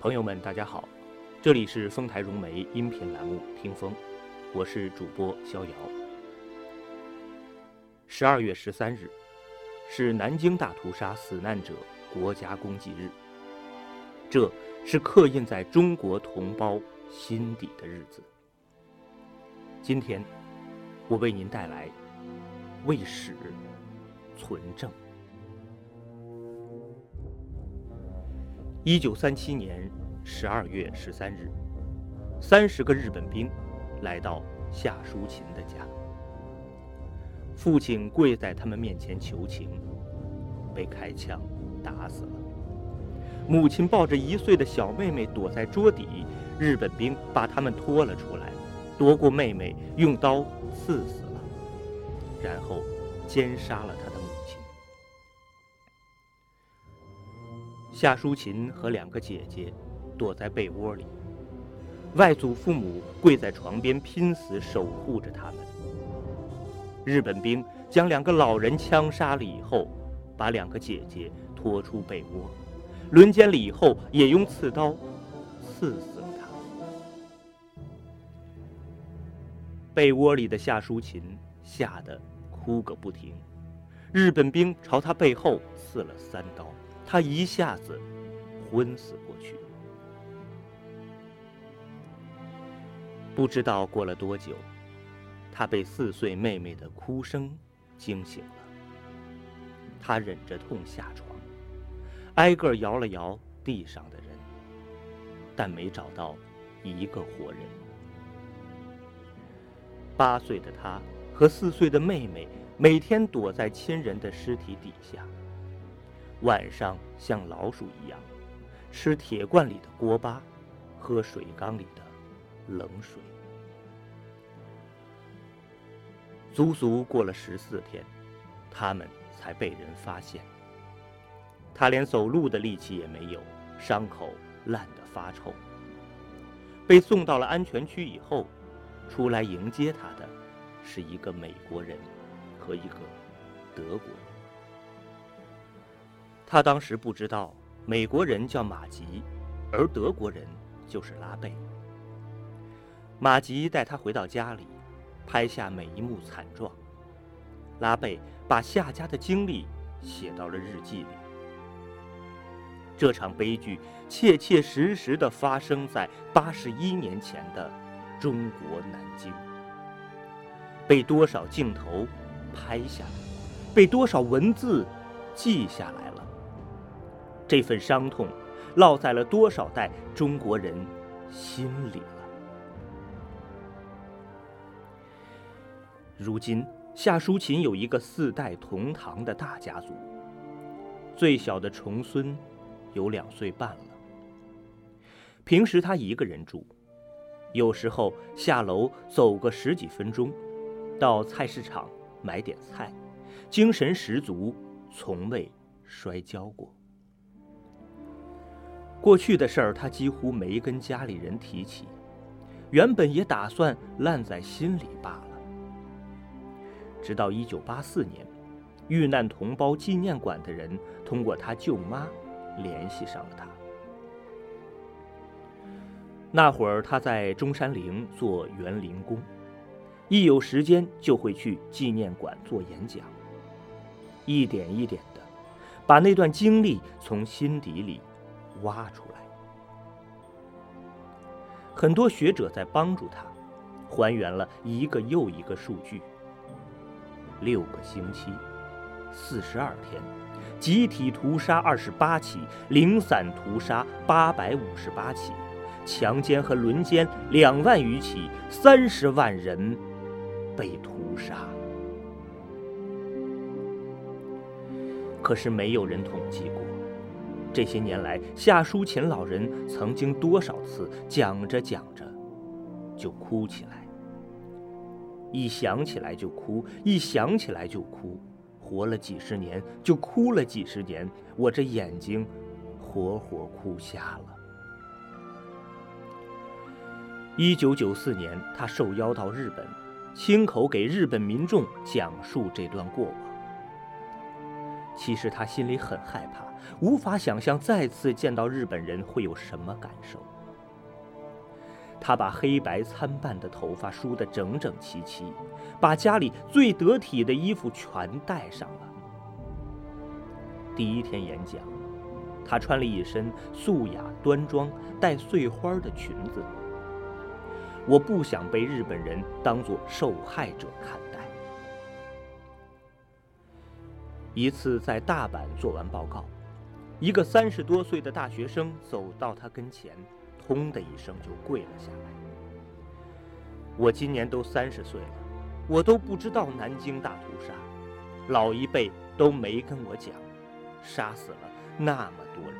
朋友们，大家好，这里是丰台融媒音频栏目《听风》，我是主播逍遥。十二月十三日是南京大屠杀死难者国家公祭日，这是刻印在中国同胞心底的日子。今天，我为您带来为史存证。一九三七年十二月十三日，三十个日本兵来到夏淑琴的家，父亲跪在他们面前求情，被开枪打死了。母亲抱着一岁的小妹妹躲在桌底，日本兵把他们拖了出来，夺过妹妹，用刀刺死了，然后奸杀了他夏淑琴和两个姐姐躲在被窝里，外祖父母跪在床边拼死守护着他们。日本兵将两个老人枪杀了以后，把两个姐姐拖出被窝，轮奸了以后也用刺刀刺死了他。被窝里的夏淑琴吓得哭个不停，日本兵朝她背后刺了三刀。他一下子昏死过去，不知道过了多久，他被四岁妹妹的哭声惊醒了。他忍着痛下床，挨个摇了摇地上的人，但没找到一个活人。八岁的他和四岁的妹妹每天躲在亲人的尸体底下。晚上像老鼠一样，吃铁罐里的锅巴，喝水缸里的冷水。足足过了十四天，他们才被人发现。他连走路的力气也没有，伤口烂得发臭。被送到了安全区以后，出来迎接他的，是一个美国人和一个德国人。他当时不知道，美国人叫马吉，而德国人就是拉贝。马吉带他回到家里，拍下每一幕惨状。拉贝把夏家的经历写到了日记里。这场悲剧切切实实地发生在八十一年前的中国南京。被多少镜头拍下来，被多少文字记下来。这份伤痛，烙在了多少代中国人心里了？如今，夏淑琴有一个四代同堂的大家族，最小的重孙有两岁半了。平时他一个人住，有时候下楼走个十几分钟，到菜市场买点菜，精神十足，从未摔跤过。过去的事儿，他几乎没跟家里人提起，原本也打算烂在心里罢了。直到一九八四年，遇难同胞纪念馆的人通过他舅妈联系上了他。那会儿他在中山陵做园林工，一有时间就会去纪念馆做演讲，一点一点的把那段经历从心底里。挖出来，很多学者在帮助他，还原了一个又一个数据：六个星期，四十二天，集体屠杀二十八起，零散屠杀八百五十八起，强奸和轮奸两万余起，三十万人被屠杀。可是没有人统计过。这些年来，夏淑琴老人曾经多少次讲着讲着就哭起来，一想起来就哭，一想起来就哭，活了几十年就哭了几十年，我这眼睛活活哭瞎了。一九九四年，他受邀到日本，亲口给日本民众讲述这段过往。其实他心里很害怕，无法想象再次见到日本人会有什么感受。他把黑白参半的头发梳得整整齐齐，把家里最得体的衣服全带上了。第一天演讲，他穿了一身素雅端庄、带碎花的裙子。我不想被日本人当作受害者看一次在大阪做完报告，一个三十多岁的大学生走到他跟前，轰的一声就跪了下来。我今年都三十岁了，我都不知道南京大屠杀，老一辈都没跟我讲，杀死了那么多人。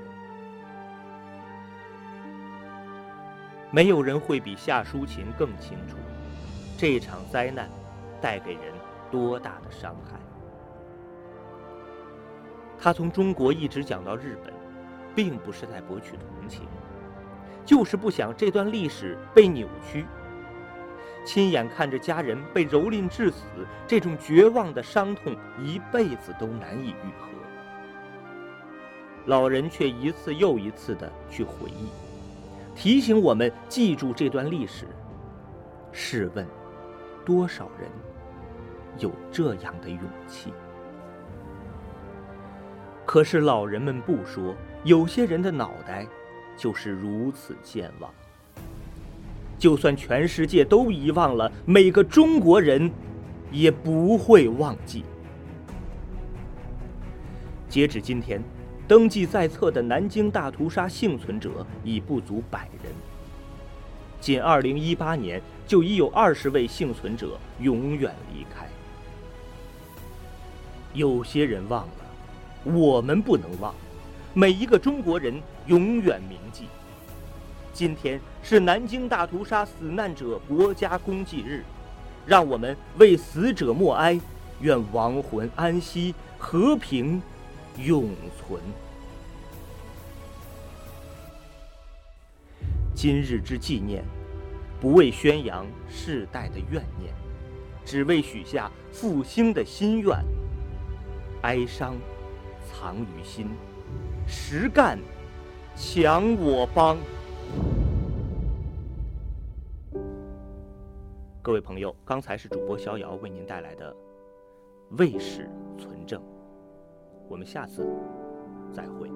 没有人会比夏淑琴更清楚，这场灾难带给人多大的伤害。他从中国一直讲到日本，并不是在博取同情，就是不想这段历史被扭曲。亲眼看着家人被蹂躏致死，这种绝望的伤痛一辈子都难以愈合。老人却一次又一次的去回忆，提醒我们记住这段历史。试问，多少人有这样的勇气？可是老人们不说，有些人的脑袋就是如此健忘。就算全世界都遗忘了，每个中国人也不会忘记。截止今天，登记在册的南京大屠杀幸存者已不足百人。仅2018年，就已有20位幸存者永远离开。有些人忘了。我们不能忘，每一个中国人永远铭记。今天是南京大屠杀死难者国家公祭日，让我们为死者默哀，愿亡魂安息，和平永存。今日之纪念，不为宣扬世代的怨念，只为许下复兴的心愿。哀伤。藏于心，实干，强我邦。各位朋友，刚才是主播逍遥为您带来的《魏史存证》，我们下次再会。